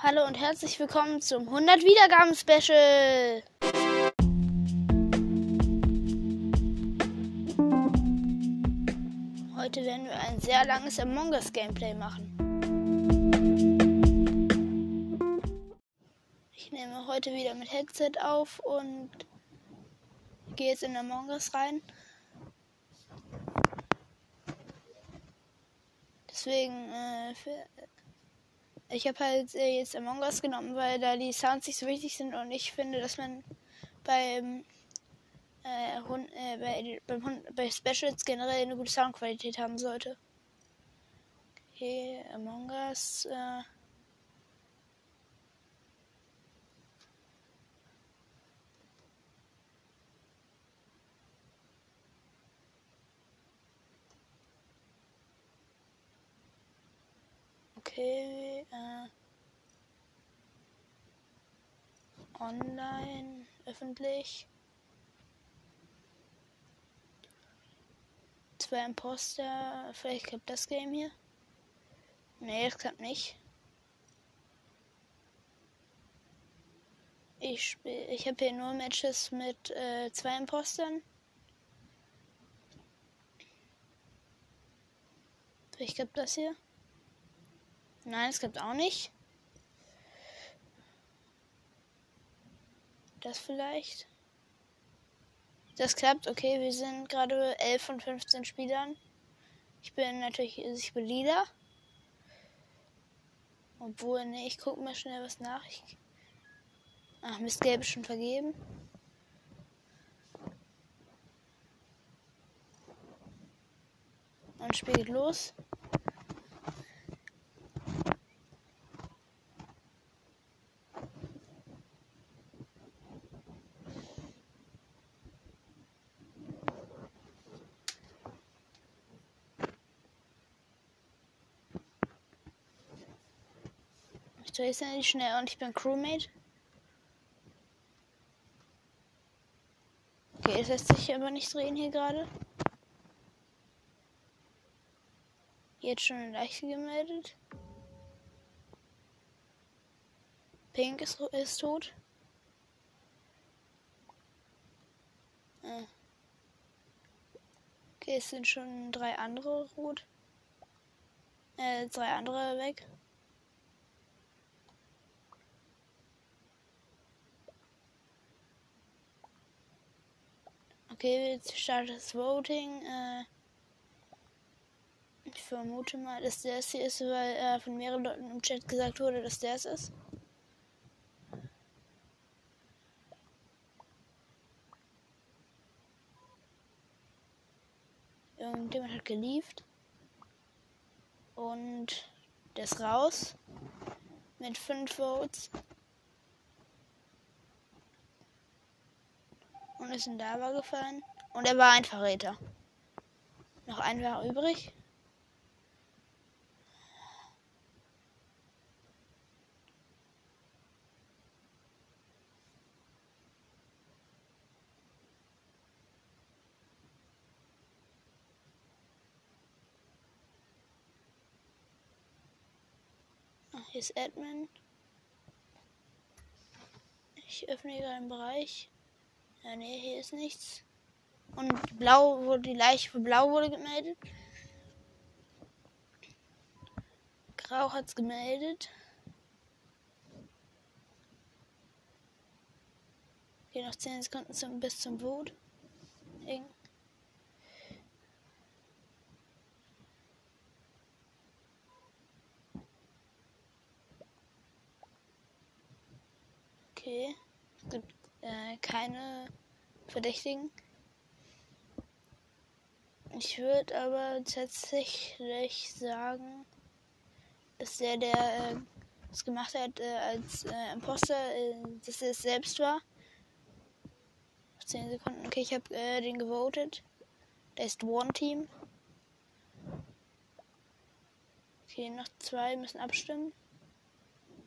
Hallo und herzlich willkommen zum 100 Wiedergaben Special. Heute werden wir ein sehr langes Among Us Gameplay machen. Ich nehme heute wieder mit Headset auf und gehe jetzt in Among Us rein. Deswegen, äh, ich habe halt äh, jetzt Among Us genommen, weil da die Sounds nicht so wichtig sind und ich finde, dass man beim, äh, Hund, äh, bei, beim Hund, bei Specials generell eine gute Soundqualität haben sollte. Okay, Among Us. Äh, Okay, äh, online, öffentlich. Zwei Imposter, vielleicht klappt das Game hier. Nee, das klappt nicht. Ich spiele, ich habe hier nur Matches mit äh, zwei Impostern. Vielleicht klappt das hier. Nein, es gibt auch nicht. Das vielleicht. Das klappt, okay. Wir sind gerade 11 von 15 Spielern. Ich bin natürlich, ich bin Leader. Obwohl, ne, ich gucke mal schnell was nach. Ich, ach, Mist, Gelb ist schon vergeben. Und Spiel geht los. Drehe es ja nicht schnell und ich bin Crewmate. Okay, es lässt sich aber nicht drehen hier gerade. Jetzt schon eine Leiche gemeldet. Pink ist, ist tot. Ah. Okay, es sind schon drei andere rot. Äh, drei andere weg. Okay, jetzt startet das Voting. Äh, ich vermute mal, dass der es hier ist, weil äh, von mehreren Leuten im Chat gesagt wurde, dass der es ist. Irgendjemand hat geliefert. Und der ist raus. Mit 5 Votes. Und ist in Lava gefallen. Und er war ein Verräter. Noch ein war übrig. Ach, hier ist Admin. Ich öffne hier einen Bereich. Ja, nee, hier ist nichts. Und blau wurde die Leiche für blau wurde gemeldet. Grau hat's gemeldet. Okay, noch 10 Sekunden zum, bis zum Boot. Okay. Äh, keine Verdächtigen. Ich würde aber tatsächlich sagen, dass der, der äh, es gemacht hat äh, als äh, Imposter, äh, dass er es selbst war. 10 Sekunden. Okay, ich habe äh, den gewotet. Der ist One Team. Okay, noch zwei müssen abstimmen.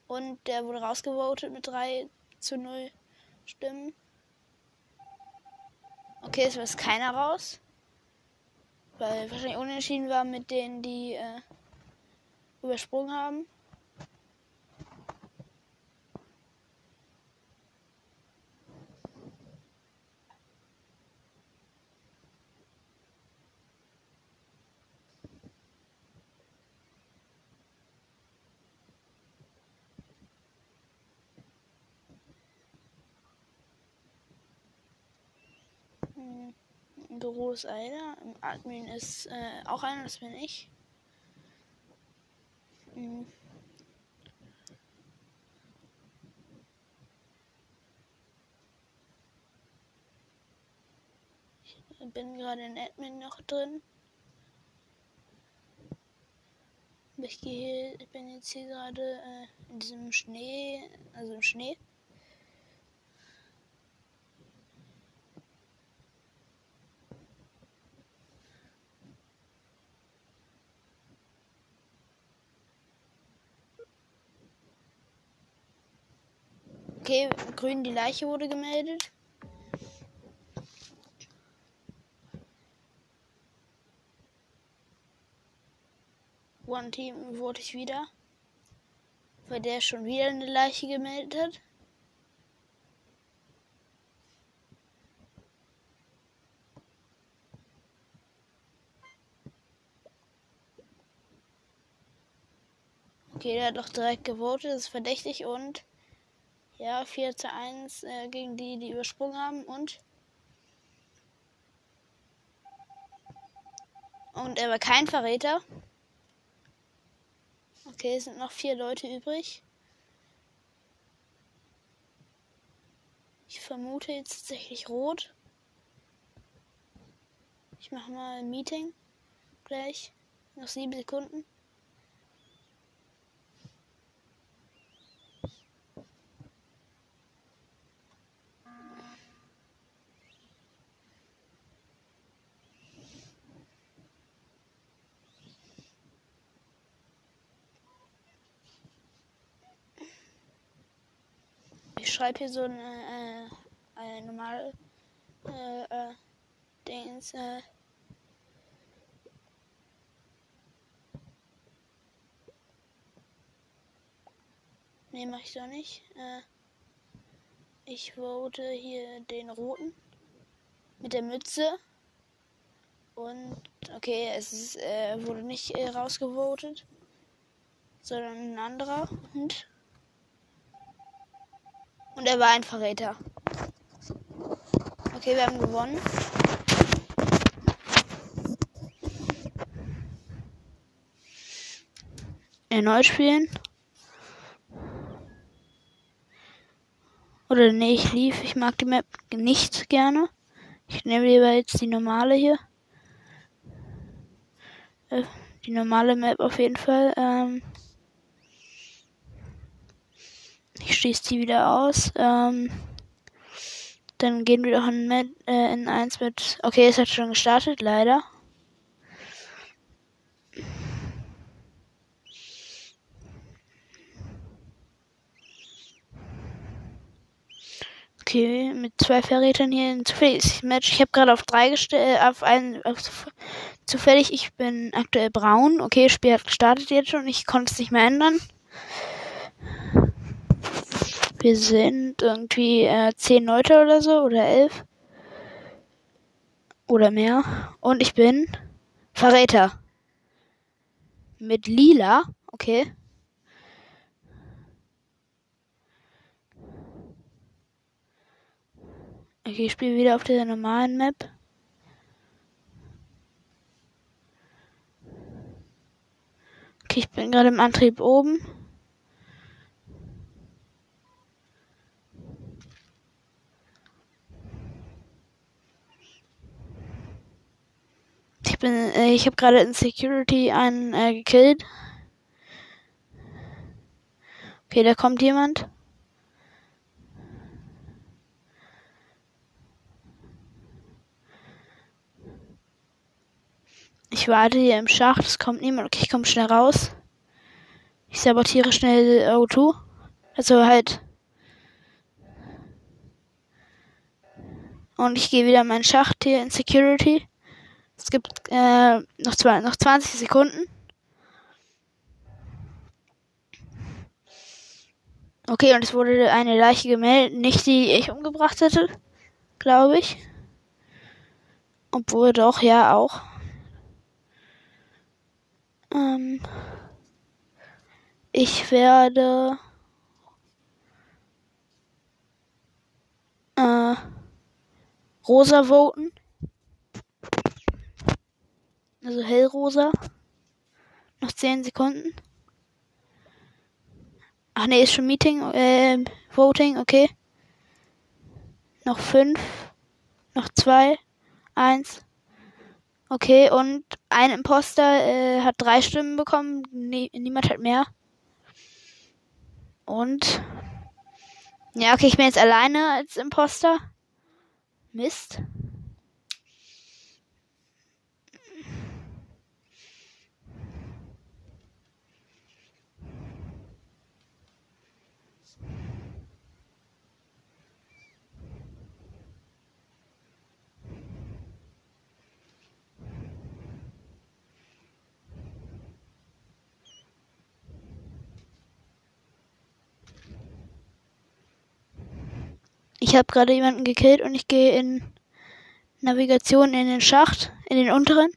Und der wurde rausgevotet mit 3 zu 0 Stimmen. Okay, es ist keiner raus. Weil wahrscheinlich unentschieden war mit denen, die äh, übersprungen haben. Im Büro ist einer. Im Admin ist äh, auch einer, das bin ich. Hm. Ich bin gerade in Admin noch drin. Ich gehe, ich bin jetzt hier gerade äh, in diesem Schnee, also im Schnee. Okay, grün, die Leiche wurde gemeldet. One Team wurde ich wieder. Weil der schon wieder eine Leiche gemeldet hat. Okay, der hat doch direkt gewotet, das ist verdächtig und ja, 4 zu 1 äh, gegen die, die übersprungen haben und und er war kein Verräter. Okay, es sind noch vier Leute übrig. Ich vermute jetzt tatsächlich rot. Ich mache mal ein Meeting gleich. Noch sieben Sekunden. Ich schreibe hier so eine, äh, eine normale äh, äh, Dings, äh, Nee, mach ich doch nicht. Äh, ich vote hier den roten mit der Mütze. Und okay, es ist, äh, wurde nicht äh, rausgevotet, sondern ein anderer Hund. Und er war ein Verräter. Okay, wir haben gewonnen. Erneut spielen. Oder nee, ich lief. Ich mag die Map nicht gerne. Ich nehme lieber jetzt die normale hier. Äh, die normale Map auf jeden Fall. Ähm ich schließe die wieder aus. Ähm dann gehen wir doch in, äh, in 1 mit. Okay, es hat schon gestartet, leider. Okay, mit zwei Verrätern hier ein zufälliges Match. Ich habe gerade auf drei gestellt, äh, auf einen, auf zufällig. Ich bin aktuell braun. Okay, Spiel hat gestartet jetzt schon. Ich konnte es nicht mehr ändern. Wir sind irgendwie äh, zehn Leute oder so oder elf oder mehr. Und ich bin Verräter mit lila. Okay. Okay, ich spiele wieder auf dieser normalen Map. Okay, ich bin gerade im Antrieb oben. Ich bin, äh, ich habe gerade in Security einen äh, gekillt. Okay, da kommt jemand. Ich warte hier im Schacht, es kommt niemand. Okay, ich komme schnell raus. Ich sabotiere schnell Auto. Also halt. Und ich gehe wieder in meinen Schacht hier in Security. Es gibt äh, noch, zwei, noch 20 Sekunden. Okay, und es wurde eine Leiche gemeldet. Nicht die ich umgebracht hätte, glaube ich. Obwohl doch, ja, auch. Ähm, ich werde äh, rosa voten. Also hellrosa. Noch 10 Sekunden. Ach nee, ist schon Meeting. Äh, Voting, okay. Noch 5. Noch 2. 1. Okay, und ein Imposter äh, hat drei Stimmen bekommen. Nie, niemand hat mehr. Und. Ja, okay, ich bin jetzt alleine als Imposter. Mist. Ich habe gerade jemanden gekillt und ich gehe in Navigation in den Schacht, in den unteren.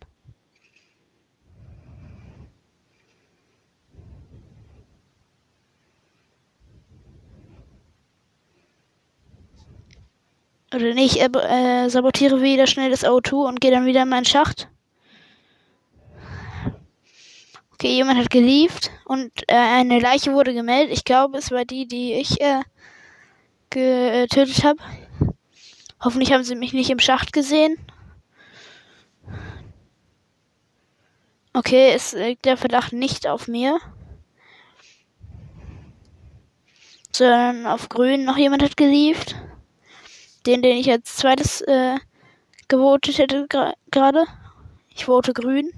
Oder nicht, äh, sabotiere wieder schnell das O2 und gehe dann wieder in meinen Schacht. Okay, jemand hat gelieft und äh, eine Leiche wurde gemeldet. Ich glaube, es war die, die ich äh, getötet habe. Hoffentlich haben sie mich nicht im Schacht gesehen. Okay, es liegt der Verdacht nicht auf mir. Sondern auf grün noch jemand hat gelieft. Den, den ich als zweites äh, gewotet hätte gerade. Ich vote grün.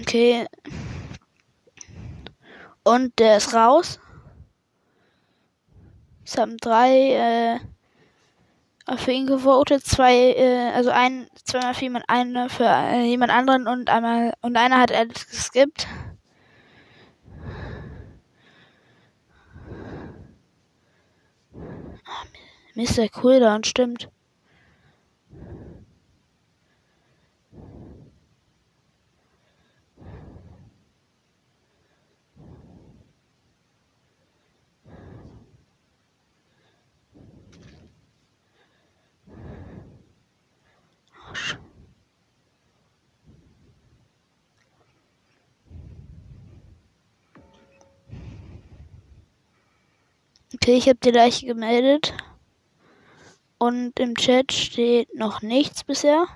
Okay. Und der ist raus. Es haben drei äh, für ihn gewotet, zwei, äh, also ein, zweimal für jemand, eine für äh, jemand anderen und einmal und einer hat alles geskippt. Mr. Cooldown, stimmt. Okay, ich habe die Leiche gemeldet. Und im Chat steht noch nichts bisher.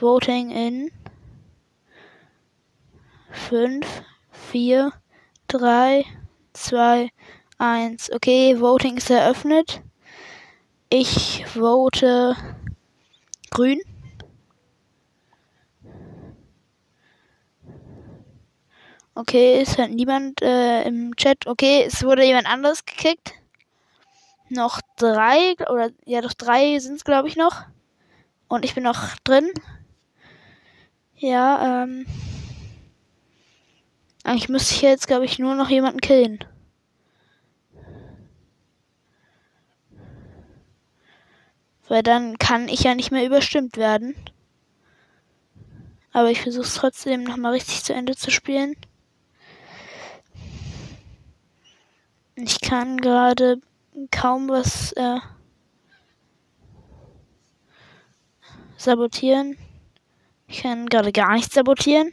Voting in 5, 4, 3, 2, 1. Okay, Voting ist eröffnet. Ich vote grün. Okay, es hat niemand äh, im Chat. Okay, es wurde jemand anderes gekickt. Noch drei, oder ja, doch drei sind es, glaube ich, noch. Und ich bin noch drin. Ja, ähm. Eigentlich müsste ich jetzt, glaube ich, nur noch jemanden killen. Weil dann kann ich ja nicht mehr überstimmt werden. Aber ich versuche es trotzdem nochmal richtig zu Ende zu spielen. Ich kann gerade kaum was äh, sabotieren. Ich kann gerade gar nichts sabotieren.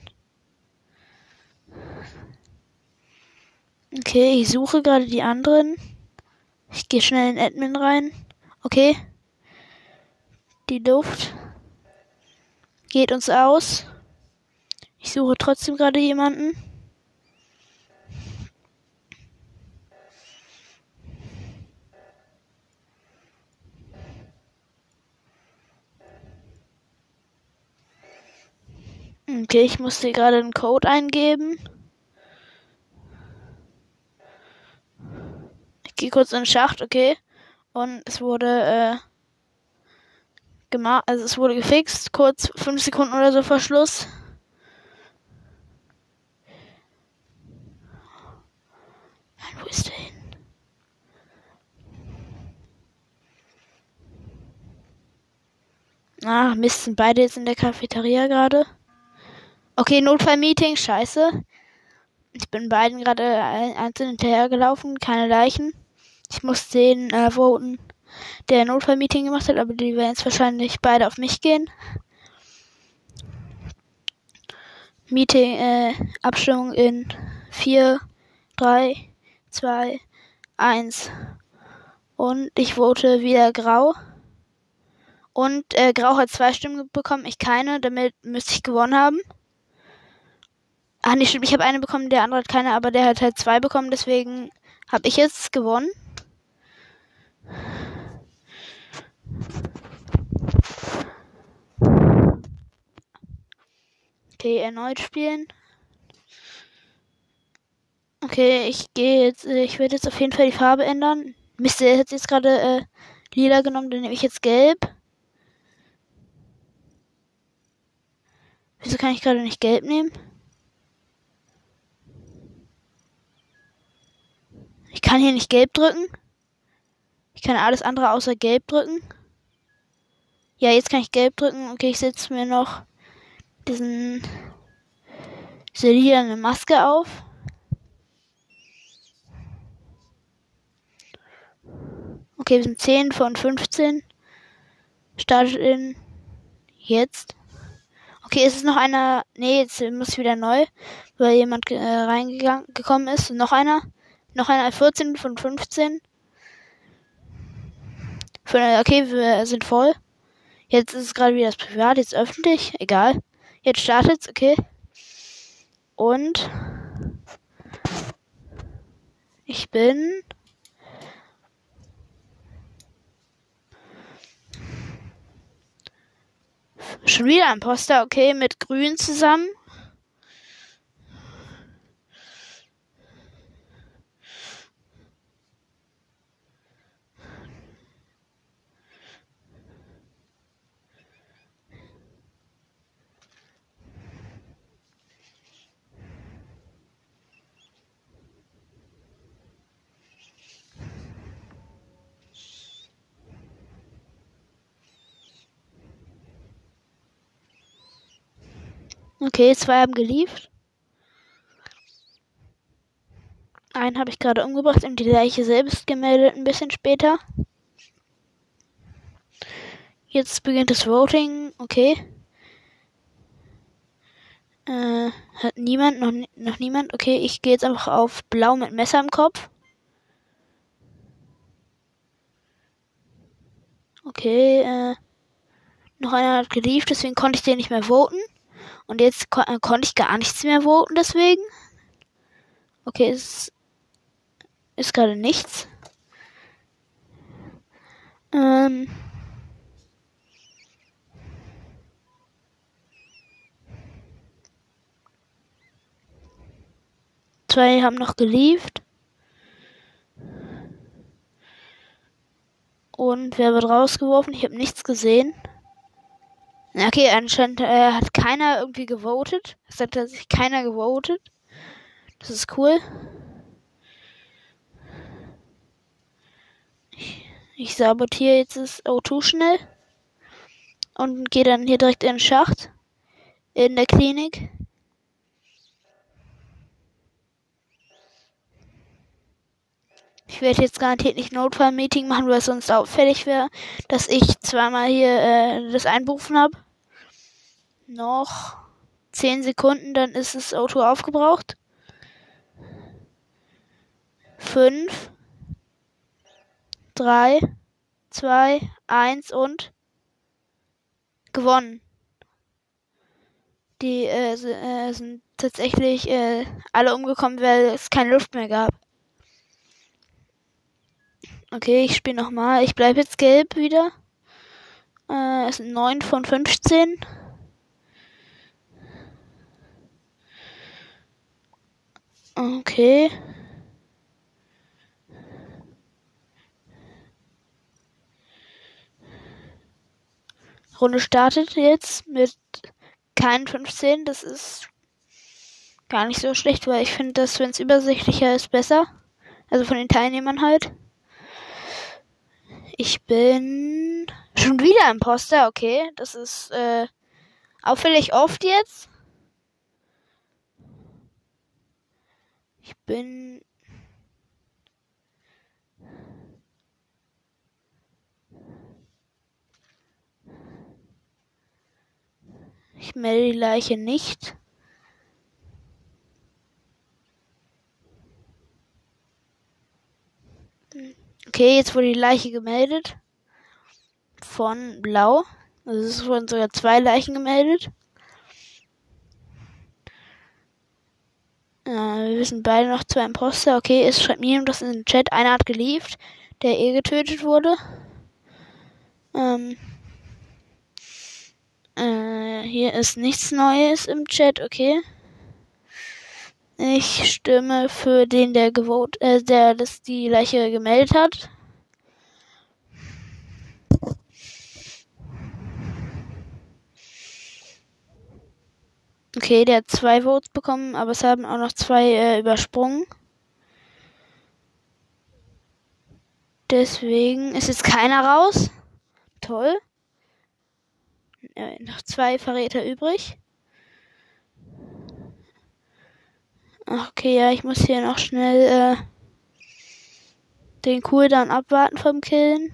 Okay, ich suche gerade die anderen. Ich gehe schnell in Admin rein. Okay. Die Luft geht uns aus. Ich suche trotzdem gerade jemanden. Okay, ich musste gerade einen Code eingeben. Ich gehe kurz in den Schacht, okay. Und es wurde äh, gemacht, also es wurde gefixt, kurz fünf Sekunden oder so vor Schluss. Wo ist der hin? Ah, Mist, sind beide jetzt in der Cafeteria gerade. Okay, Notfallmeeting, scheiße. Ich bin beiden gerade einzeln hinterhergelaufen, keine Leichen. Ich muss den äh, voten, der Notfallmeeting gemacht hat, aber die werden jetzt wahrscheinlich beide auf mich gehen. Meeting, äh, Abstimmung in 4, 3, 2, 1. Und ich vote wieder grau. Und äh, Grau hat zwei Stimmen bekommen, ich keine. Damit müsste ich gewonnen haben. Ach nee, stimmt, ich habe eine bekommen, der andere hat keine, aber der hat halt zwei bekommen, deswegen habe ich jetzt gewonnen. Okay, erneut spielen. Okay, ich gehe jetzt, äh, ich werde jetzt auf jeden Fall die Farbe ändern. Mist, der hat jetzt gerade äh, lila genommen, dann nehme ich jetzt gelb. Wieso kann ich gerade nicht gelb nehmen? Ich kann hier nicht gelb drücken. Ich kann alles andere außer gelb drücken. Ja, jetzt kann ich gelb drücken. Okay, ich setze mir noch diesen diese lilane Maske auf. Okay, wir sind 10 von 15. Startet in jetzt. Okay, ist es noch einer? Nee, jetzt muss ich wieder neu, weil jemand äh, reingegangen gekommen ist. Noch einer? Noch einer 14 von 15. okay, wir sind voll. Jetzt ist es gerade wieder das Privat, jetzt öffentlich. Egal. Jetzt startet's, okay. Und ich bin Schon wieder ein Poster, okay, mit Grün zusammen. Okay, zwei haben geliefert. Einen habe ich gerade umgebracht und die Leiche selbst gemeldet ein bisschen später. Jetzt beginnt das Voting. Okay. Äh, hat niemand, noch, noch niemand. Okay, ich gehe jetzt einfach auf Blau mit Messer im Kopf. Okay, äh, noch einer hat geliefert, deswegen konnte ich den nicht mehr voten. Und jetzt kon äh, konnte ich gar nichts mehr voten, deswegen. Okay, es ist gerade nichts. Ähm. Zwei haben noch geliefert. Und wer wird rausgeworfen? Ich habe nichts gesehen. Okay, anscheinend äh, hat keiner irgendwie gewotet. Es hat sich keiner gewotet. Das ist cool. Ich, ich sabotiere jetzt das O2 schnell. Und gehe dann hier direkt in den Schacht. In der Klinik. Ich werde jetzt garantiert nicht Notfallmeeting machen, weil es sonst auffällig wäre, dass ich zweimal hier äh, das einberufen habe. Noch 10 Sekunden, dann ist das Auto aufgebraucht. 5, 3, 2, 1 und gewonnen. Die äh, äh, sind tatsächlich äh, alle umgekommen, weil es keine Luft mehr gab. Okay, ich spiele nochmal. Ich bleibe jetzt gelb wieder. Äh, es sind 9 von 15. Okay. Runde startet jetzt mit keinen 15. Das ist gar nicht so schlecht, weil ich finde, dass wenn es übersichtlicher ist, besser. Also von den Teilnehmern halt. Ich bin schon wieder Imposter, okay. Das ist äh, auffällig oft jetzt. Ich bin. Ich melde die Leiche nicht. Okay, jetzt wurde die Leiche gemeldet. Von Blau. Also es wurden sogar zwei Leichen gemeldet. Äh, wir wissen beide noch zwei Imposter. Okay, es schreibt mir das in den Chat. Einer hat gelieft, der eh getötet wurde. Ähm, äh, hier ist nichts Neues im Chat, okay. Ich stimme für den, der gewot, äh, der das die Leiche gemeldet hat. Okay, der hat zwei Votes bekommen, aber es haben auch noch zwei äh, übersprungen. Deswegen ist jetzt keiner raus. Toll. Äh, noch zwei Verräter übrig. Okay, ja, ich muss hier noch schnell äh, den Cooldown abwarten vom Killen.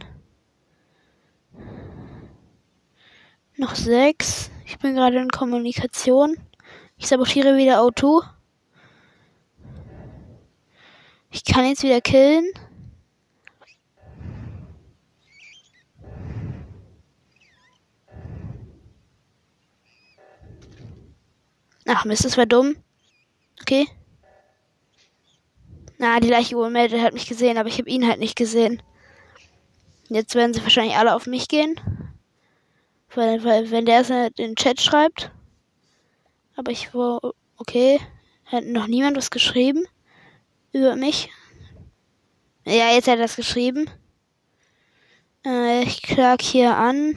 Noch sechs. Ich bin gerade in Kommunikation. Ich sabotiere wieder O2. Ich kann jetzt wieder killen. Ach Mist, das war dumm. Okay. Na, die Leiche gemeldet hat mich gesehen, aber ich habe ihn halt nicht gesehen. Jetzt werden sie wahrscheinlich alle auf mich gehen. Weil, weil wenn der es in den Chat schreibt. Aber ich war, okay. Hat noch niemand was geschrieben? Über mich? Ja, jetzt hat er das geschrieben. Äh, ich klag hier an.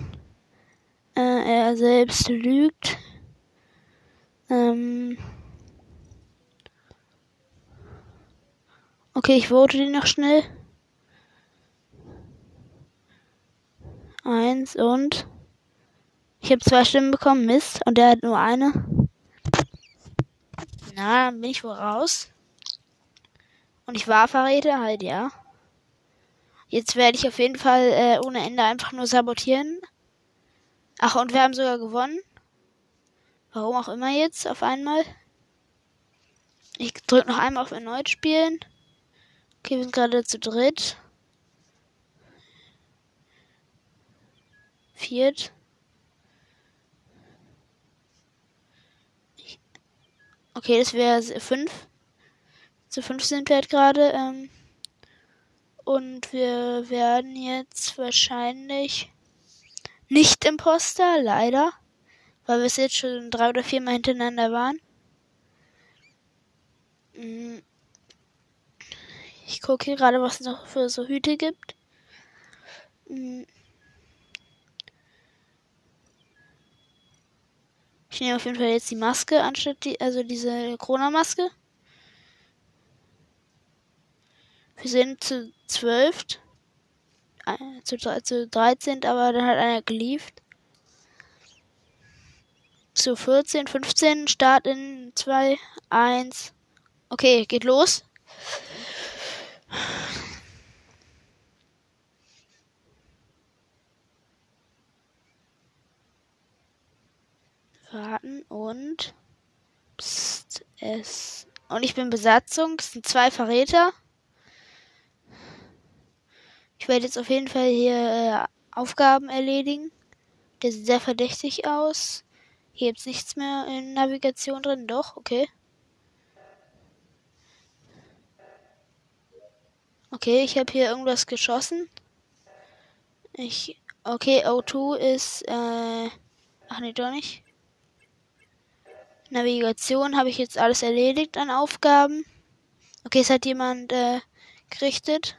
Äh, er selbst lügt. Ähm. Okay, ich vote den noch schnell. Eins und. Ich habe zwei Stimmen bekommen, Mist. Und der hat nur eine. Na, bin ich wohl raus. Und ich war Verräter, halt, ja. Jetzt werde ich auf jeden Fall äh, ohne Ende einfach nur sabotieren. Ach, und wir haben sogar gewonnen. Warum auch immer jetzt auf einmal. Ich drücke noch einmal auf erneut spielen. Okay, wir sind gerade zu dritt. Viert. Okay, das wäre fünf. Zu fünf sind wir halt gerade. Ähm, und wir werden jetzt wahrscheinlich nicht Imposter, leider. Weil wir es jetzt schon drei oder vier Mal hintereinander waren. Mhm. Ich gucke gerade, was es noch für so Hüte gibt. Hm. Ich nehme auf jeden Fall jetzt die Maske anstatt die, also diese Corona-Maske. Wir sind zu zwölf. Äh, zu, zu 13, aber dann hat einer geliefert. Zu 14, 15, Start in 2, 1. Okay, geht los. Warten und Psst, es. Und ich bin Besatzung. Es sind zwei Verräter. Ich werde jetzt auf jeden Fall hier äh, Aufgaben erledigen. Der sieht sehr verdächtig aus. Hier gibt's nichts mehr in Navigation drin. Doch, okay. Okay, ich habe hier irgendwas geschossen. Ich. Okay, O2 ist. Äh, ach nee, doch nicht. Navigation habe ich jetzt alles erledigt an Aufgaben. Okay, es hat jemand äh, gerichtet.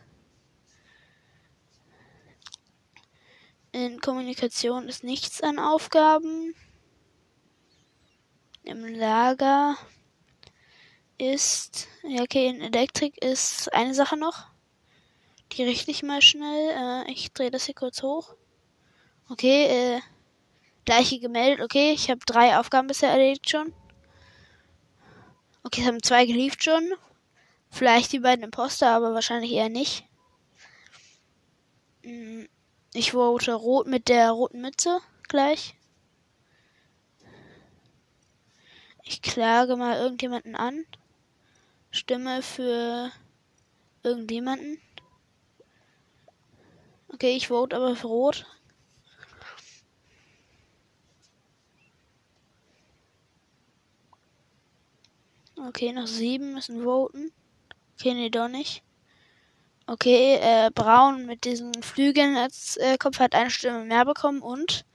In Kommunikation ist nichts an Aufgaben. Im Lager ist. Ja, okay, in Elektrik ist eine Sache noch. Die richte ich mal schnell. Äh, ich drehe das hier kurz hoch. Okay, äh, gleiche gemeldet. Okay, ich habe drei Aufgaben bisher erledigt schon. Okay, es haben zwei geliefert schon. Vielleicht die beiden Imposter, aber wahrscheinlich eher nicht. Mm, ich vote rot mit der roten Mütze gleich. Ich klage mal irgendjemanden an. Stimme für irgendjemanden. Okay, ich vote aber für Rot. Okay, noch sieben müssen voten. Okay, nee, doch nicht. Okay, äh, Braun mit diesen Flügeln als äh, Kopf hat eine Stimme mehr bekommen und.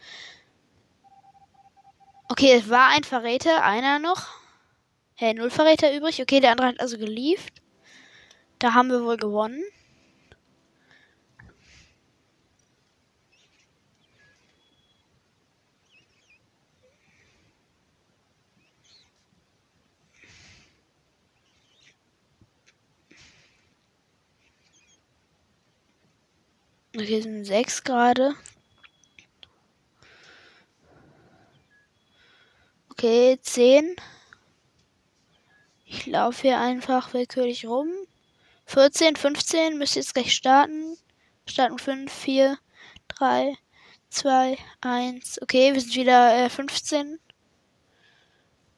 Okay, es war ein Verräter, einer noch. Hey, null Verräter übrig. Okay, der andere hat also gelieft. Da haben wir wohl gewonnen. Okay, sind sechs gerade. Okay, zehn. Ich laufe hier einfach willkürlich rum. 14, 15 müsste jetzt gleich starten. Starten 5, 4, 3, 2, 1. Okay, wir sind wieder äh, 15.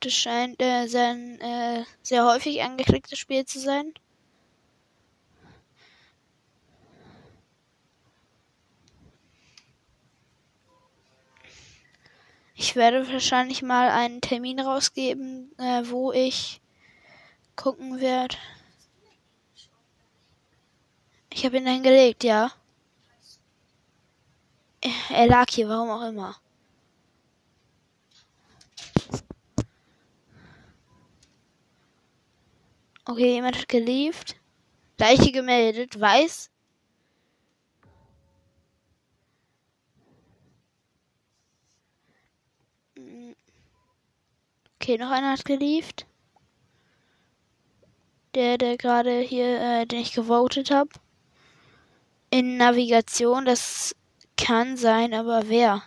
Das scheint äh, sein äh, sehr häufig angeklicktes Spiel zu sein. Ich werde wahrscheinlich mal einen Termin rausgeben, äh, wo ich gucken werde. Ich habe ihn dann gelegt, ja. Er lag hier, warum auch immer. Okay, jemand hat gelieft. Leiche gemeldet, weiß. Okay, noch einer hat gelieft. Der, der gerade hier, äh, den ich gewotet habe. In Navigation, das kann sein, aber wer?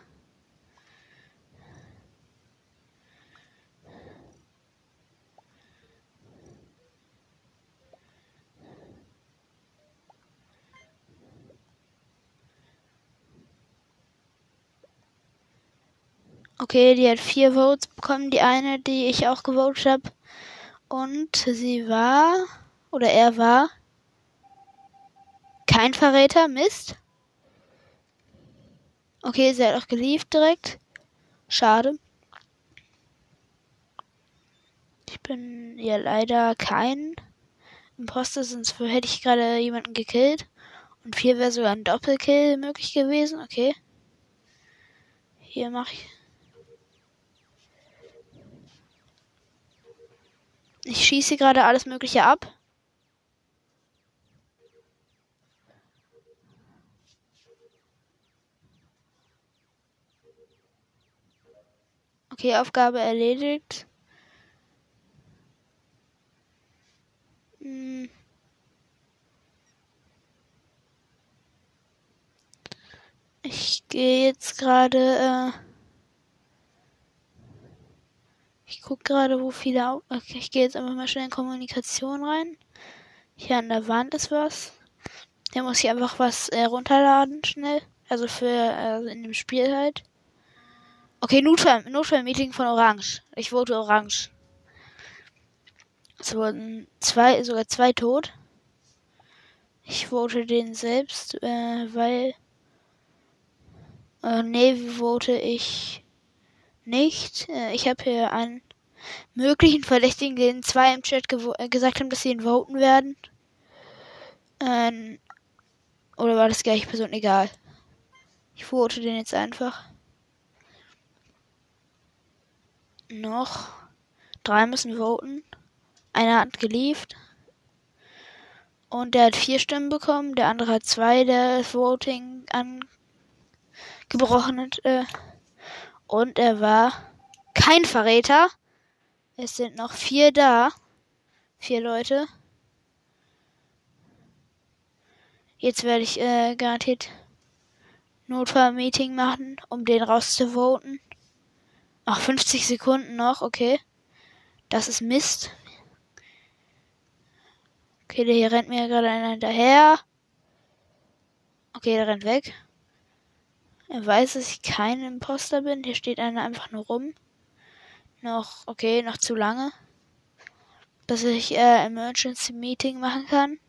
Okay, die hat vier Votes bekommen, die eine, die ich auch gewotet habe. Und sie war, oder er war, kein Verräter, Mist. Okay, sie hat auch geliefert direkt. Schade. Ich bin ja leider kein Imposter, sonst hätte ich gerade jemanden gekillt. Und hier wäre sogar ein Doppelkill möglich gewesen. Okay. Hier mache ich Ich schieße gerade alles Mögliche ab. Okay, Aufgabe erledigt. Hm. Ich gehe jetzt gerade. Äh Ich gucke gerade, wo viele. Okay, ich gehe jetzt einfach mal schnell in Kommunikation rein. Hier an der Wand ist was. Der muss hier einfach was äh, runterladen, schnell. Also für äh, in dem Spiel halt. Okay, Notfall, Notfallmeeting von Orange. Ich vote Orange. Es wurden zwei, sogar zwei tot. Ich vote den selbst, äh, weil. Äh, nee, vote ich nicht. Äh, ich habe hier einen möglichen Verdächtigen, den zwei im Chat äh, gesagt haben, dass sie ihn voten werden. Ähm, oder war das gleiche Person? Egal. Ich vote den jetzt einfach. Noch drei müssen voten. Einer hat geliefert. Und der hat vier Stimmen bekommen. Der andere hat zwei, der Voting angebrochen hat. Äh, und er war kein Verräter. Es sind noch vier da. Vier Leute. Jetzt werde ich äh, garantiert Notfallmeeting machen, um den rauszuvoten. Ach, 50 Sekunden noch, okay. Das ist Mist. Okay, der hier rennt mir gerade einer hinterher. Okay, der rennt weg. Er weiß, dass ich kein Imposter bin. Hier steht einer einfach nur rum. Noch, okay, noch zu lange. Dass ich äh, Emergency Meeting machen kann.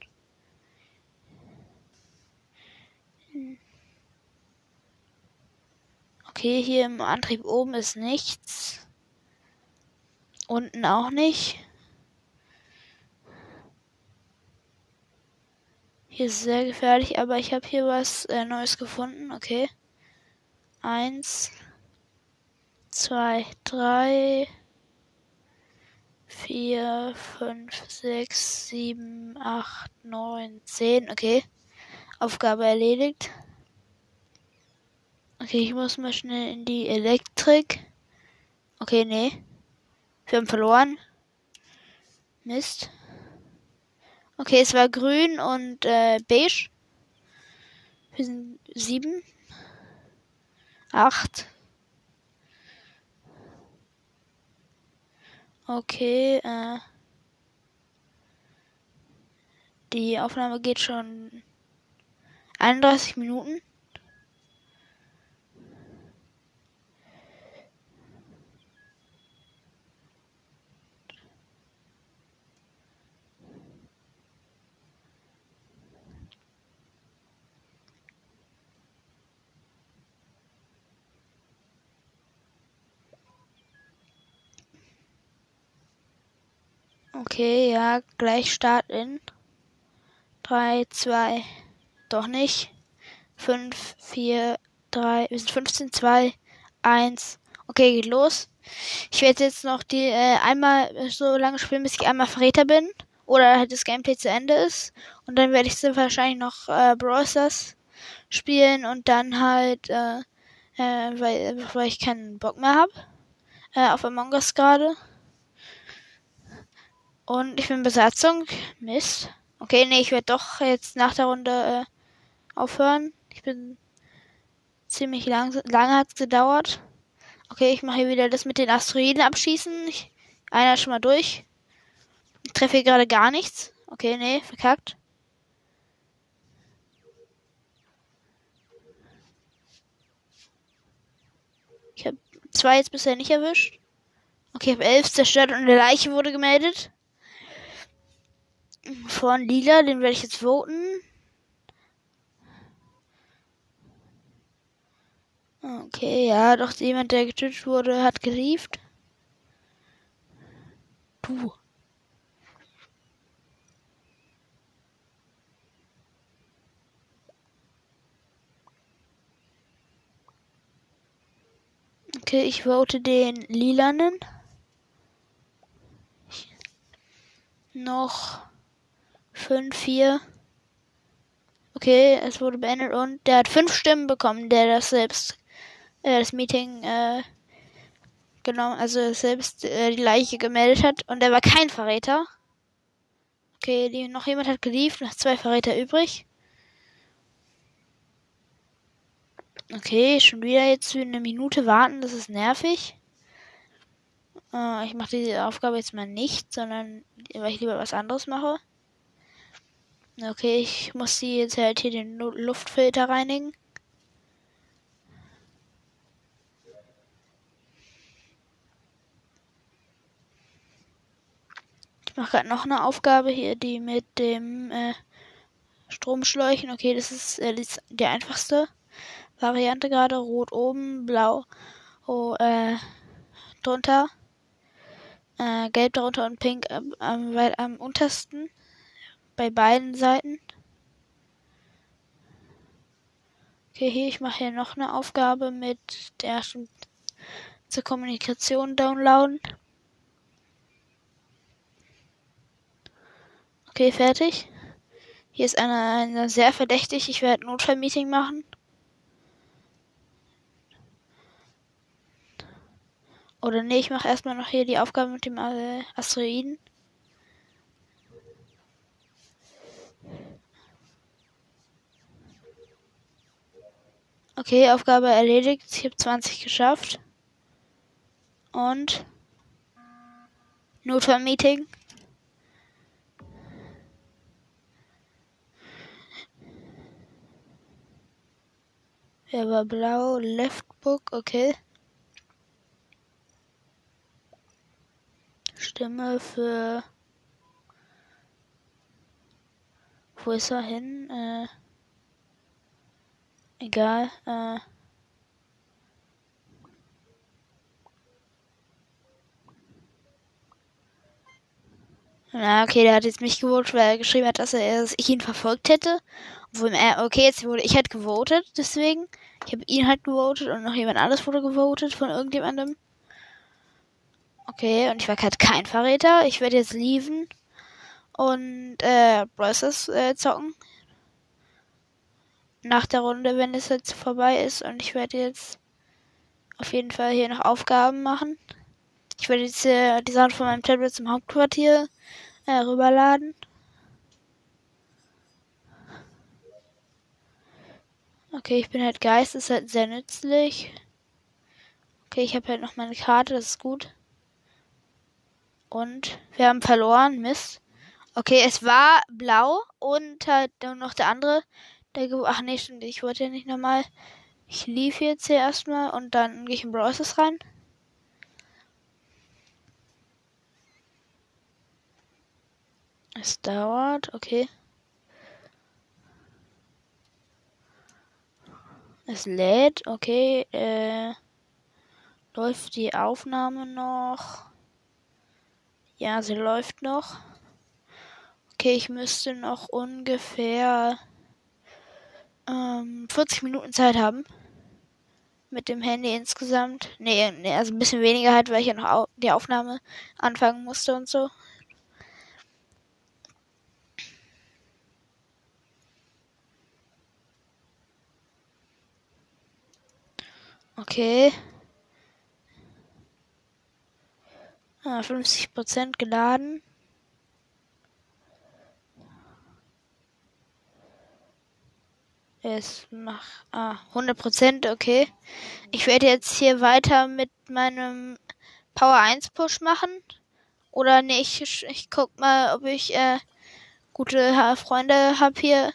Okay, hier im Antrieb oben ist nichts. Unten auch nicht. Hier ist sehr gefährlich, aber ich habe hier was äh, Neues gefunden. Okay. Eins, zwei, drei, vier, fünf, sechs, sieben, acht, neun, zehn. Okay. Aufgabe erledigt. Okay, ich muss mal schnell in die Elektrik. Okay, nee. Wir haben verloren. Mist. Okay, es war grün und äh, beige. Wir sind sieben. Acht. Okay, äh. Die Aufnahme geht schon 31 Minuten. Okay, ja, gleich Start in 3, 2, doch nicht. 5, 4, 3, wir sind 15, 2, 1. Okay, geht los. Ich werde jetzt noch die äh, einmal so lange spielen, bis ich einmal Verräter bin. Oder halt das Gameplay zu Ende ist. Und dann werde ich so wahrscheinlich noch äh, Brawl spielen und dann halt, äh, äh, weil, weil ich keinen Bock mehr habe. Äh, auf Among Us gerade. Und ich bin Besatzung. Mist. Okay, nee, ich werde doch jetzt nach der Runde äh, aufhören. Ich bin ziemlich lang, lange hat es gedauert. Okay, ich mache hier wieder das mit den Asteroiden abschießen. Ich, einer ist schon mal durch. Ich treffe hier gerade gar nichts. Okay, nee, verkackt. Ich habe zwei jetzt bisher nicht erwischt. Okay, ich habe elf zerstört und eine Leiche wurde gemeldet von Lila, den werde ich jetzt voten. Okay, ja, doch jemand, der getötet wurde, hat gerieft. Du. Okay, ich vote den Lilanen. Noch 5, 4. Okay, es wurde beendet und der hat fünf Stimmen bekommen, der das selbst, äh, das Meeting, äh, genommen, also selbst äh, die Leiche gemeldet hat und er war kein Verräter. Okay, die, noch jemand hat geliefert, noch zwei Verräter übrig. Okay, schon wieder jetzt für eine Minute warten, das ist nervig. Äh, ich mache diese Aufgabe jetzt mal nicht, sondern weil ich lieber was anderes mache. Okay, ich muss sie jetzt halt hier den Luftfilter reinigen. Ich mache gerade noch eine Aufgabe hier, die mit dem äh, Stromschläuchen. Okay, das ist äh, die einfachste Variante gerade. Rot oben, blau oh, äh, drunter, äh, gelb darunter und pink am, am, am untersten bei beiden Seiten. Okay, hier, ich mache hier noch eine Aufgabe mit der zur Kommunikation downloaden. Okay, fertig. Hier ist einer, einer sehr verdächtig. Ich werde Notfallmeeting machen. Oder nee, ich mache erstmal noch hier die Aufgabe mit dem äh, Asteroiden. Okay, Aufgabe erledigt. Ich habe 20 geschafft. Und Notfallmeeting. Wer war blau? Left Book, okay. Stimme für. Wo ist er hin? Äh egal. Äh, Na, okay, der hat jetzt mich gewotet, weil er geschrieben hat, dass er dass ich ihn verfolgt hätte. Obwohl er, okay, jetzt wurde ich halt gewotet, deswegen. Ich habe ihn halt gewotet und noch jemand anderes wurde gewotet von irgendjemandem. Okay, und ich war halt kein Verräter. Ich werde jetzt lieben und äh, Bros. Äh, zocken. Nach der Runde, wenn es jetzt vorbei ist. Und ich werde jetzt auf jeden Fall hier noch Aufgaben machen. Ich werde jetzt äh, die Sachen von meinem Tablet zum Hauptquartier äh, rüberladen. Okay, ich bin halt Geist, ist halt sehr nützlich. Okay, ich habe halt noch meine Karte, das ist gut. Und wir haben verloren, Mist. Okay, es war blau und halt noch der andere. Der Ach nee, stimmt, ich wollte ja nicht nochmal. Ich lief jetzt hier erstmal und dann gehe ich in Browsers rein. Es dauert, okay. Es lädt, okay. Äh, läuft die Aufnahme noch? Ja, sie läuft noch. Okay, ich müsste noch ungefähr ähm, 40 Minuten Zeit haben. Mit dem Handy insgesamt. Nee, nee, also ein bisschen weniger halt, weil ich ja noch au die Aufnahme anfangen musste und so. Okay. Ah, 50% geladen. Es macht ah, 100%, okay. Ich werde jetzt hier weiter mit meinem Power 1 Push machen. Oder nee, ich, ich guck mal, ob ich äh, gute Freunde habe hier,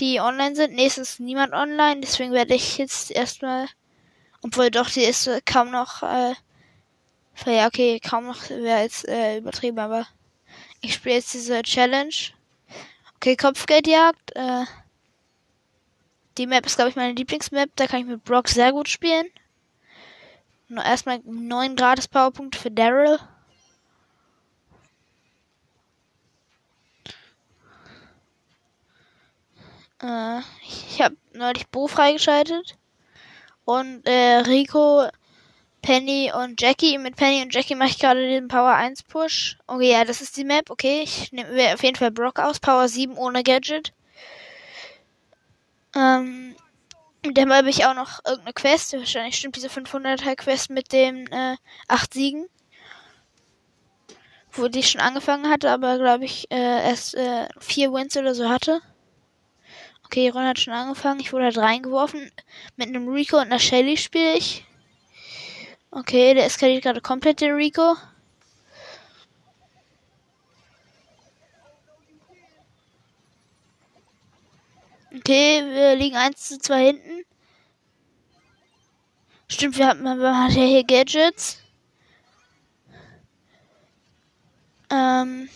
die online sind. Nee, ist niemand online, deswegen werde ich jetzt erstmal obwohl doch, die ist äh, kaum noch, äh, ja, okay, kaum noch, wäre jetzt äh, übertrieben, aber ich spiele jetzt diese Challenge. Okay, Kopfgeldjagd, äh, die Map ist, glaube ich, meine Lieblingsmap, da kann ich mit Brock sehr gut spielen. Nur erstmal 9 gratis Powerpunkte für Daryl. Äh, ich habe neulich Bo freigeschaltet. Und äh, Rico, Penny und Jackie. Mit Penny und Jackie mache ich gerade den Power 1 Push. Okay, ja, das ist die Map. Okay, ich nehme auf jeden Fall Brock aus. Power 7 ohne Gadget. Ähm, dem habe ich auch noch irgendeine Quest. Wahrscheinlich stimmt diese 500er Quest mit den äh, 8 Siegen. Wo die schon angefangen hatte, aber glaube ich äh, erst äh, 4 Wins oder so hatte. Okay, Runde hat schon angefangen. Ich wurde halt reingeworfen. Mit einem Rico und einer Shelly spiele ich. Okay, der eskaliert gerade komplett, der Rico. Okay, wir liegen 1 zu 2 hinten. Stimmt, wir haben, man hat ja hier Gadgets. Ähm.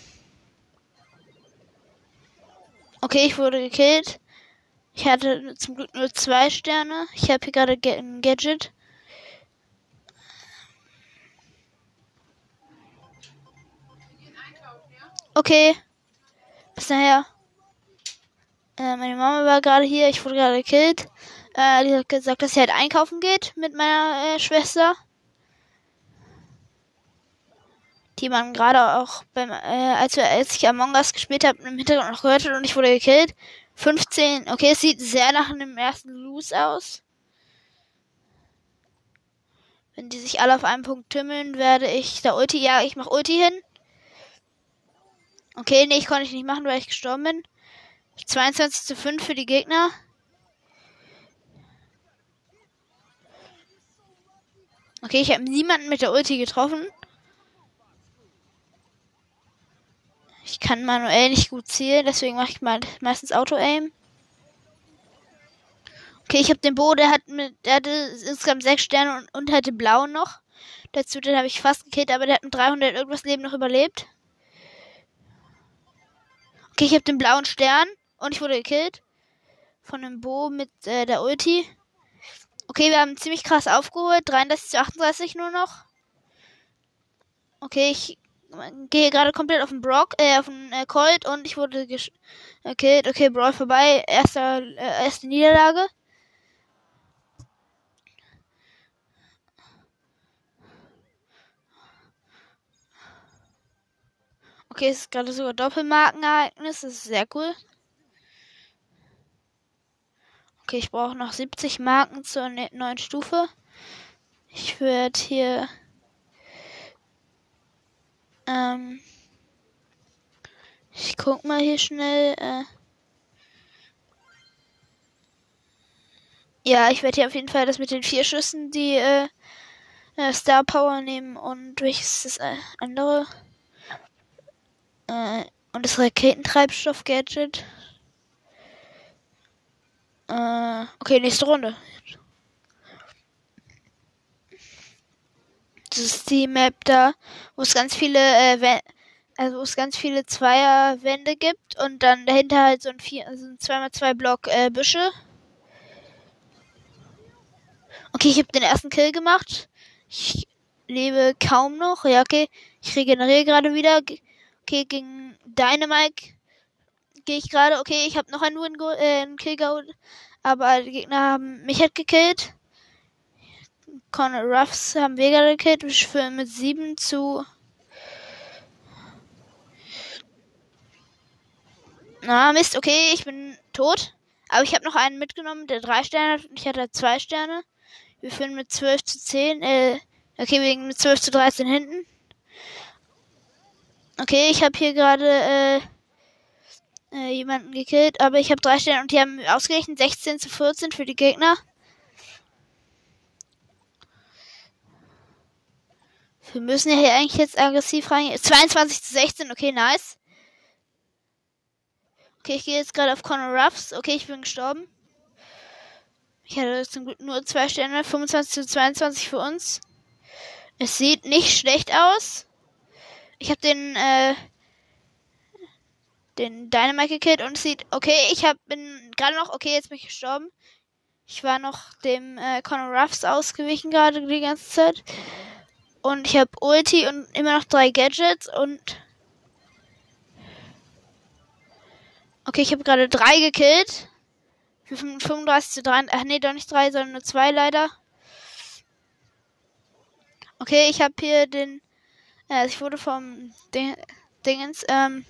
Okay, ich wurde gekillt. Ich hatte zum Glück nur zwei Sterne. Ich habe hier gerade ein Gadget. Okay. Bis nachher. Äh, meine Mama war gerade hier. Ich wurde gerade gekillt. Äh, die hat gesagt, dass sie halt einkaufen geht mit meiner äh, Schwester. Die man gerade auch beim, äh, als, als ich Among Us gespielt habe, im Hintergrund noch gehört hat und ich wurde gekillt. 15. Okay, es sieht sehr nach einem ersten Loose aus. Wenn die sich alle auf einen Punkt tümmeln, werde ich da Ulti. Ja, ich mach Ulti hin. Okay, nee, ich konnte ich nicht machen, weil ich gestorben bin. 22 zu 5 für die Gegner. Okay, ich habe niemanden mit der Ulti getroffen. Ich kann manuell nicht gut zielen, deswegen mache ich mal meistens Auto-Aim. Okay, ich habe den Bo, der hat mit, der hatte insgesamt sechs Sterne und, und hatte blau noch. Dazu, den habe ich fast gekillt, aber der hat mit 300 irgendwas Leben noch überlebt. Okay, ich habe den blauen Stern und ich wurde gekillt. Von dem Bo mit äh, der Ulti. Okay, wir haben ziemlich krass aufgeholt. 33 zu 38 nur noch. Okay, ich gehe gerade komplett auf den Brock, äh, auf den äh, Colt und ich wurde gekillt. Okay, Brawl vorbei. Erster, äh, erste Niederlage. Okay, es ist gerade sogar Doppelmarkenereignis. Das ist sehr cool. Okay, ich brauche noch 70 Marken zur ne-, neuen Stufe. Ich werde hier ähm ich guck mal hier schnell. Äh ja, ich werde hier auf jeden Fall das mit den vier Schüssen, die äh, äh Star Power nehmen und welches das andere? Äh, und das Raketentreibstoff-Gadget. Äh, okay, nächste Runde. Das ist die Map da, wo es ganz viele, äh, also wo es ganz viele Zweierwände gibt und dann dahinter halt so ein vier, also ein 2x2 Block äh, Büsche. Okay, ich habe den ersten Kill gemacht. Ich lebe kaum noch. Ja, okay. Ich regeneriere gerade wieder. Okay, gegen Dynamite gehe ich gerade. Okay, ich habe noch einen, Win äh, einen Kill geholt. Aber die Gegner haben mich halt gekillt. Conor Ruffs haben wir gerade gekillt. Ich führen mit 7 zu. Na, Mist, okay, ich bin tot. Aber ich habe noch einen mitgenommen, der drei Sterne hat. Ich hatte zwei Sterne. Wir führen mit 12 zu 10. Äh, okay, wegen mit 12 zu 13 hinten. Okay, ich habe hier gerade äh, äh, jemanden gekillt, aber ich habe drei Sterne und die haben ausgerechnet 16 zu 14 für die Gegner. Wir müssen ja hier eigentlich jetzt aggressiv rein. 22 zu 16, okay, nice. Okay, ich gehe jetzt gerade auf Conor Ruffs. Okay, ich bin gestorben. Ich hatte zum Glück nur zwei Sterne. 25 zu 22 für uns. Es sieht nicht schlecht aus. Ich habe den, äh, den Dynamite gekillt und sieht, okay, ich hab, bin gerade noch, okay, jetzt bin ich gestorben. Ich war noch dem äh, Conor Ruffs ausgewichen gerade die ganze Zeit. Und ich habe Ulti und immer noch drei Gadgets und. Okay, ich habe gerade drei gekillt. Für 35 zu 3. Ach nee, doch nicht drei, sondern nur zwei leider. Okay, ich habe hier den ja, ich wurde vom Ding Dingens, ähm,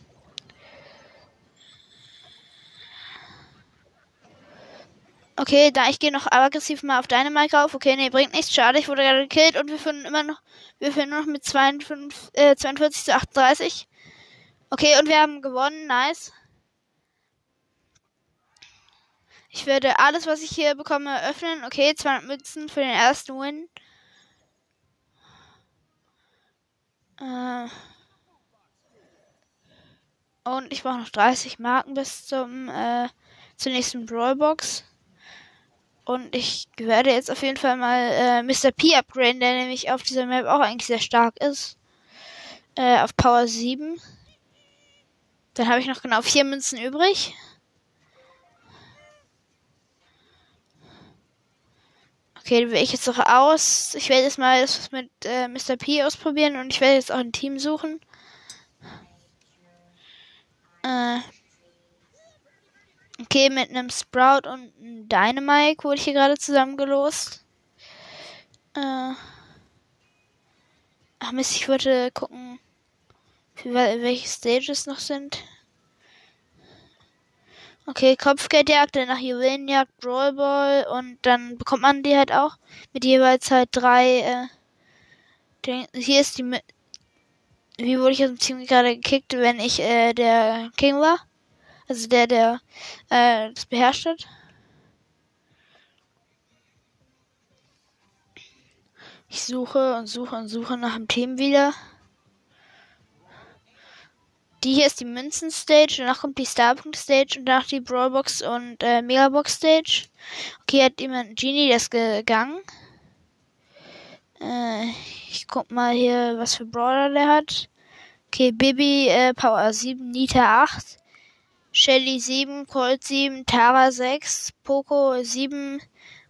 Okay, da ich gehe noch aggressiv mal auf deine Mike auf. Okay, nee, bringt nichts. Schade, ich wurde gerade gekillt und wir finden immer noch, wir finden noch mit 52, äh, 42 zu 38. Okay, und wir haben gewonnen. Nice. Ich werde alles, was ich hier bekomme, öffnen. Okay, 200 Münzen für den ersten Win. Äh und ich brauche noch 30 Marken bis zum äh, zur nächsten Brawlbox. Und ich werde jetzt auf jeden Fall mal äh, Mr. P upgraden, der nämlich auf dieser Map auch eigentlich sehr stark ist. Äh, auf Power 7. Dann habe ich noch genau vier Münzen übrig. Okay, die wähle ich jetzt noch aus. Ich werde jetzt mal das mit äh, Mr. P ausprobieren und ich werde jetzt auch ein Team suchen. Äh. Okay, mit einem Sprout und einem Dynamite wurde ich hier gerade zusammengelost. Äh. Ach Mist, ich wollte gucken, welche Stages noch sind. Okay, Kopfgeldjagd, danach Juwelenjagd, Brawlball und dann bekommt man die halt auch mit jeweils halt drei. Äh, den, hier ist die. Wie wurde ich aus dem Team gerade gekickt, wenn ich äh, der King war? Also der, der äh, das beherrscht hat. Ich suche und suche und suche nach dem Team wieder. die hier ist die Münzen Stage, danach kommt die Starpunkt Stage und danach die Brawlbox und äh, Megabox Stage. Okay, hat jemand Genie, ist gegangen. Äh, ich guck mal hier, was für Brawler der hat. Okay, Bibi, äh, Power 7, Nita 8, Shelly 7, Colt 7, Tara 6, Poco 7,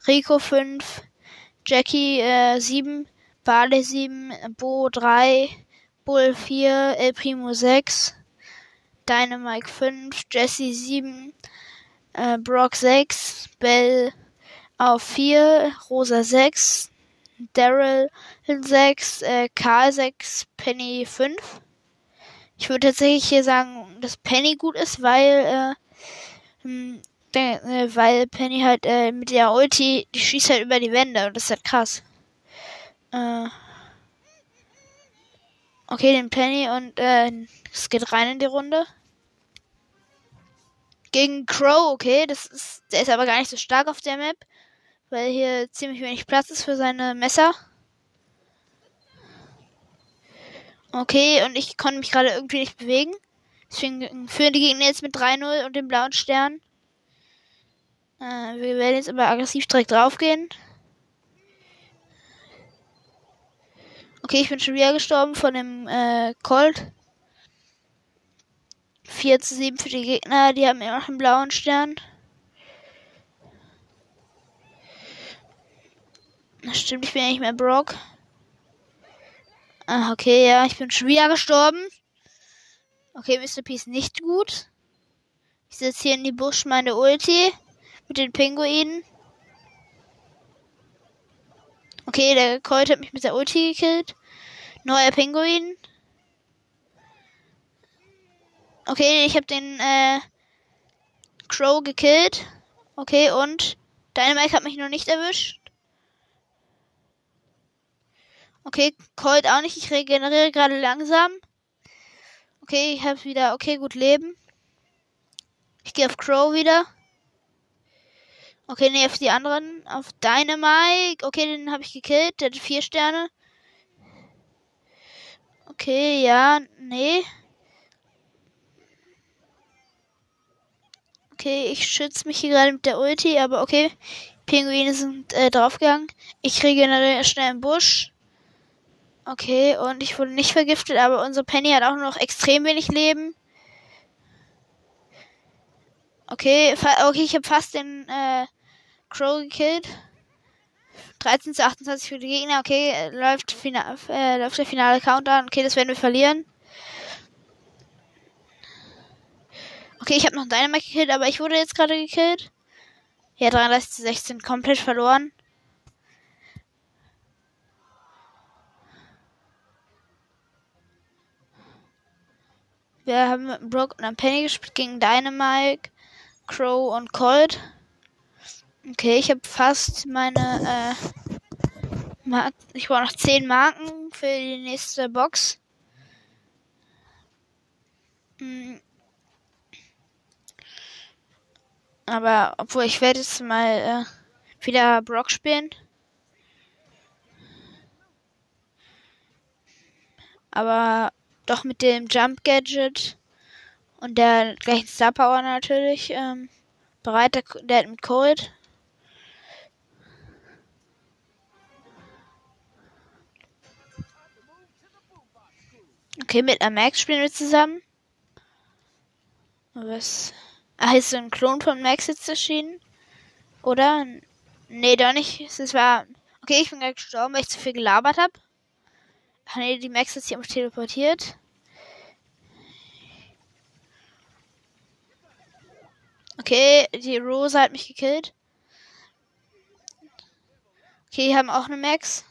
Rico 5, Jackie äh, 7, Bale 7, Bo 3, Bull 4, El Primo 6, Dynamite 5, Jesse 7, äh, Brock 6, Bell auf 4, Rosa 6, Daryl 6, äh, Karl 6, Penny 5. Ich würde tatsächlich hier sagen, dass Penny gut ist, weil, äh, hm, äh, weil Penny halt äh, mit der Ulti, die schießt halt über die Wände und das ist halt krass. Äh, okay, den Penny und äh, es geht rein in die Runde. Gegen Crow, okay, das ist, der ist aber gar nicht so stark auf der Map, weil hier ziemlich wenig Platz ist für seine Messer. Okay, und ich konnte mich gerade irgendwie nicht bewegen. Deswegen führen die Gegner jetzt mit 3-0 und dem blauen Stern. Äh, wir werden jetzt aber aggressiv direkt draufgehen. Okay, ich bin schon wieder gestorben von dem äh, Colt. 4 zu 7 für die Gegner, die haben immer noch einen blauen Stern. Das stimmt, ich bin ja nicht mehr Brock. Ah, okay, ja, ich bin schon wieder gestorben. Okay, Mr. P ist nicht gut. Ich setze hier in die Busch meine Ulti mit den Pinguinen. Okay, der Colt hat mich mit der Ulti gekillt. Neuer Pinguin. Okay, ich habe den äh, Crow gekillt. Okay, und Dynamite hat mich noch nicht erwischt. Okay, Colt auch nicht. Ich regeneriere gerade langsam. Okay, ich habe wieder. Okay, gut Leben. Ich gehe auf Crow wieder. Okay, nee, auf die anderen. Auf Dynamite. Okay, den habe ich gekillt. Der hat vier Sterne. Okay, ja, nee. Okay, ich schütze mich hier gerade mit der Ulti, aber okay. Pinguine sind äh, draufgegangen. Ich regeneriere schnell im Busch. Okay, und ich wurde nicht vergiftet, aber unsere Penny hat auch noch extrem wenig Leben. Okay, okay, ich habe fast den äh, Crow gekillt. 13 zu 28 für die Gegner. Okay, läuft, äh, läuft der finale Countdown. Okay, das werden wir verlieren. Okay, ich habe noch Dynamite gekillt, aber ich wurde jetzt gerade gekillt. Ja, 33 zu 16 komplett verloren. Wir haben mit Brock und Penny gespielt gegen Dynamite, Crow und Colt. Okay, ich habe fast meine äh, Mark ich brauche noch 10 Marken für die nächste Box. Hm. Aber obwohl ich werde jetzt mal äh, wieder Brock spielen. Aber doch mit dem Jump Gadget und der gleichen Star Power natürlich ähm, bereit. Der, der mit Cold. Okay, mit Max spielen wir zusammen. Was? Ah, ist so ein Klon von Max jetzt erschienen? Oder? Nee, doch nicht. Es war. Okay, ich bin gerade gestorben, weil ich zu viel gelabert habe. Ach nee, die Max ist hier teleportiert. Okay, die Rosa hat mich gekillt. Okay, die haben auch eine Max.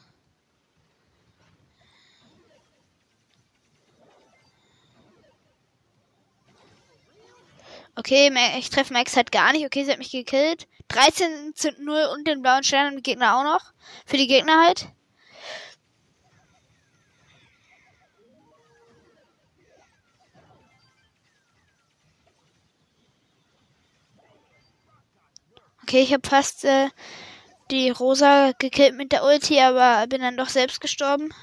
Okay, ich treffe Max halt gar nicht. Okay, sie hat mich gekillt. 13 zu 0 und den blauen Stern und die Gegner auch noch. Für die Gegner halt. Okay, ich habe fast äh, die Rosa gekillt mit der Ulti, aber bin dann doch selbst gestorben.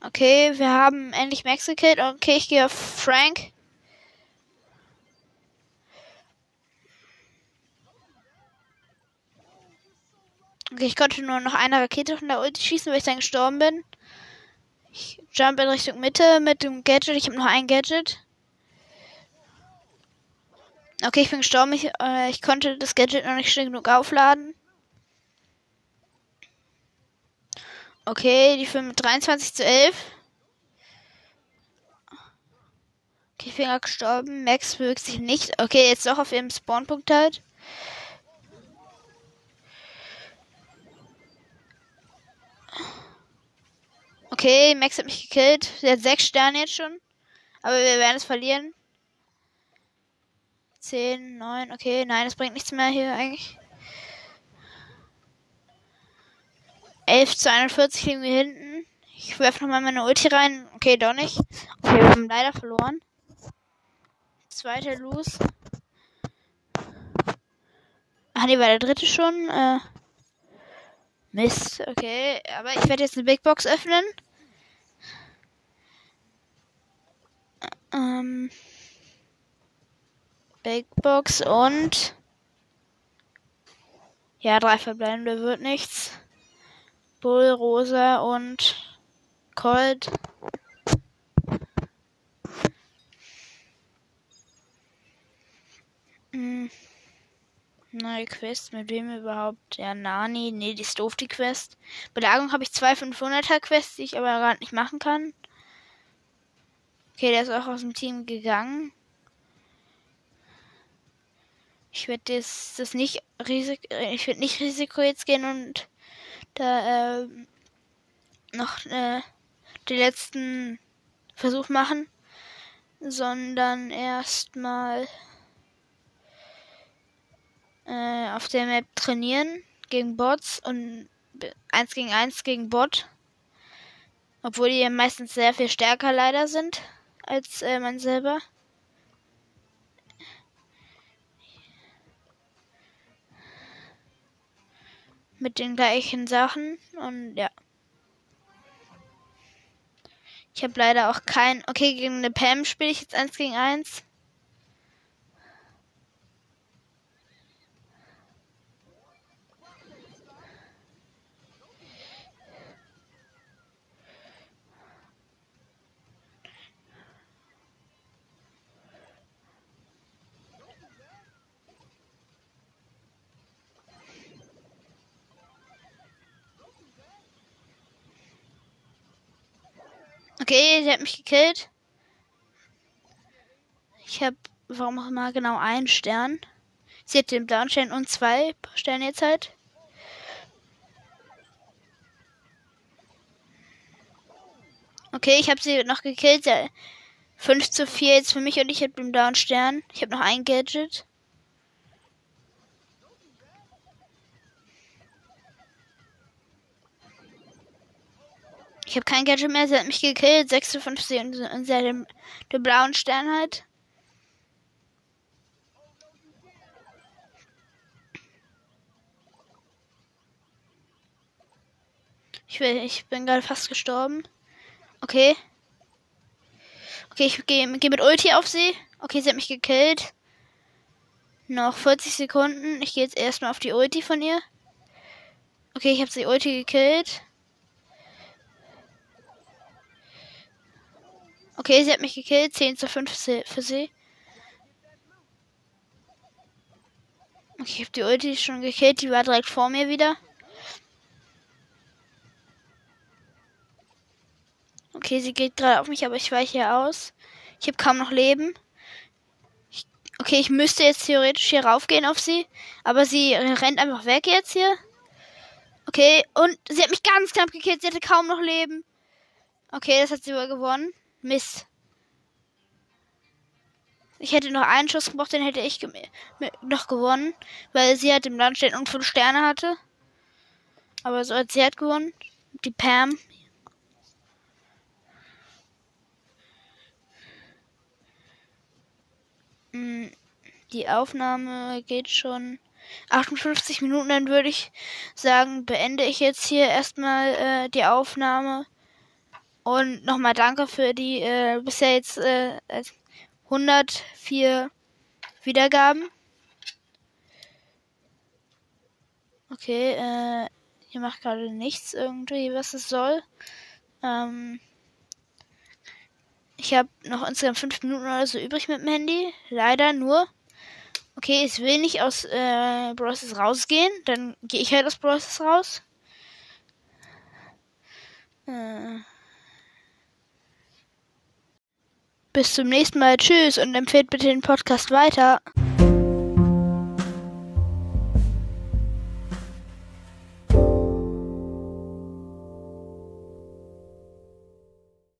Okay, wir haben endlich Max gekillt. Okay, ich gehe auf Frank. Okay, ich konnte nur noch eine Rakete von der Ulti schießen, weil ich dann gestorben bin. Ich jump in Richtung Mitte mit dem Gadget. Ich habe noch ein Gadget. Okay, ich bin gestorben. Ich, äh, ich konnte das Gadget noch nicht schnell genug aufladen. Okay, die führen mit 23 zu 11. Okay, ich bin gerade gestorben. Max bewegt sich nicht. Okay, jetzt doch auf ihrem Spawnpunkt halt. Okay, Max hat mich gekillt. Sie hat sechs Sterne jetzt schon. Aber wir werden es verlieren. 10, 9, okay, nein, das bringt nichts mehr hier eigentlich. 11 zu 41 liegen wir hinten. Ich werfe nochmal meine Ulti rein. Okay, doch nicht. Okay, wir haben leider verloren. Zweiter Los. Ach nee, war der dritte schon. Äh, Mist, okay. Aber ich werde jetzt eine Big Box öffnen. Ähm, Big Box und ja, drei verbleibende wird nichts. Bull, Rosa und Colt. Hm. Neue Quest, mit wem überhaupt? Ja, Nani. Nee, die ist doof, die Quest. Belagerung habe ich zwei 500er Quests, die ich aber gerade nicht machen kann. Okay, der ist auch aus dem Team gegangen. Ich werde das, das nicht Risiko, ich werde nicht Risiko jetzt gehen und da äh, noch äh, den letzten Versuch machen, sondern erstmal äh, auf der Map trainieren gegen Bots und 1 gegen 1 gegen Bot. Obwohl die meistens sehr viel stärker leider sind als äh, man selber. Mit den gleichen Sachen und ja. Ich habe leider auch kein. Okay, gegen eine Pam spiele ich jetzt 1 gegen 1. Okay, sie hat mich gekillt. Ich habe, warum auch immer, genau einen Stern. Sie hat den blauen Stern und zwei Sterne jetzt halt. Okay, ich habe sie noch gekillt. 5 zu 4 jetzt für mich und ich habe den blauen Stern. Ich habe noch ein Gadget. Ich habe kein Gadget mehr, sie hat mich gekillt. 56 und, und sie hat den, den blauen Stern halt. Ich, will, ich bin gerade fast gestorben. Okay. Okay, ich gehe geh mit Ulti auf sie. Okay, sie hat mich gekillt. Noch 40 Sekunden. Ich gehe jetzt erstmal auf die Ulti von ihr. Okay, ich habe sie Ulti gekillt. Okay, sie hat mich gekillt. 10 zu 5 für sie. Okay, ich habe die Ulti schon gekillt. Die war direkt vor mir wieder. Okay, sie geht gerade auf mich, aber ich weiche hier aus. Ich habe kaum noch Leben. Ich, okay, ich müsste jetzt theoretisch hier raufgehen auf sie. Aber sie rennt einfach weg jetzt hier. Okay, und sie hat mich ganz knapp gekillt. Sie hatte kaum noch Leben. Okay, das hat sie wohl gewonnen. Mist. Ich hätte noch einen Schuss gebraucht, den hätte ich noch gewonnen, weil sie halt im Landstellen und fünf Sterne hatte. Aber so hat sie hat gewonnen. Die Pam. Hm, die Aufnahme geht schon 58 Minuten, dann würde ich sagen, beende ich jetzt hier erstmal äh, die Aufnahme. Und nochmal danke für die äh, bisher jetzt äh, 104 Wiedergaben. Okay, äh, hier macht gerade nichts irgendwie, was es soll. Ähm, ich habe noch insgesamt fünf Minuten oder so übrig mit dem Handy. Leider nur. Okay, ich will nicht aus äh, Browsers rausgehen. Dann gehe ich halt aus Browsers raus. Äh. Bis zum nächsten Mal. Tschüss und empfehlt bitte den Podcast weiter.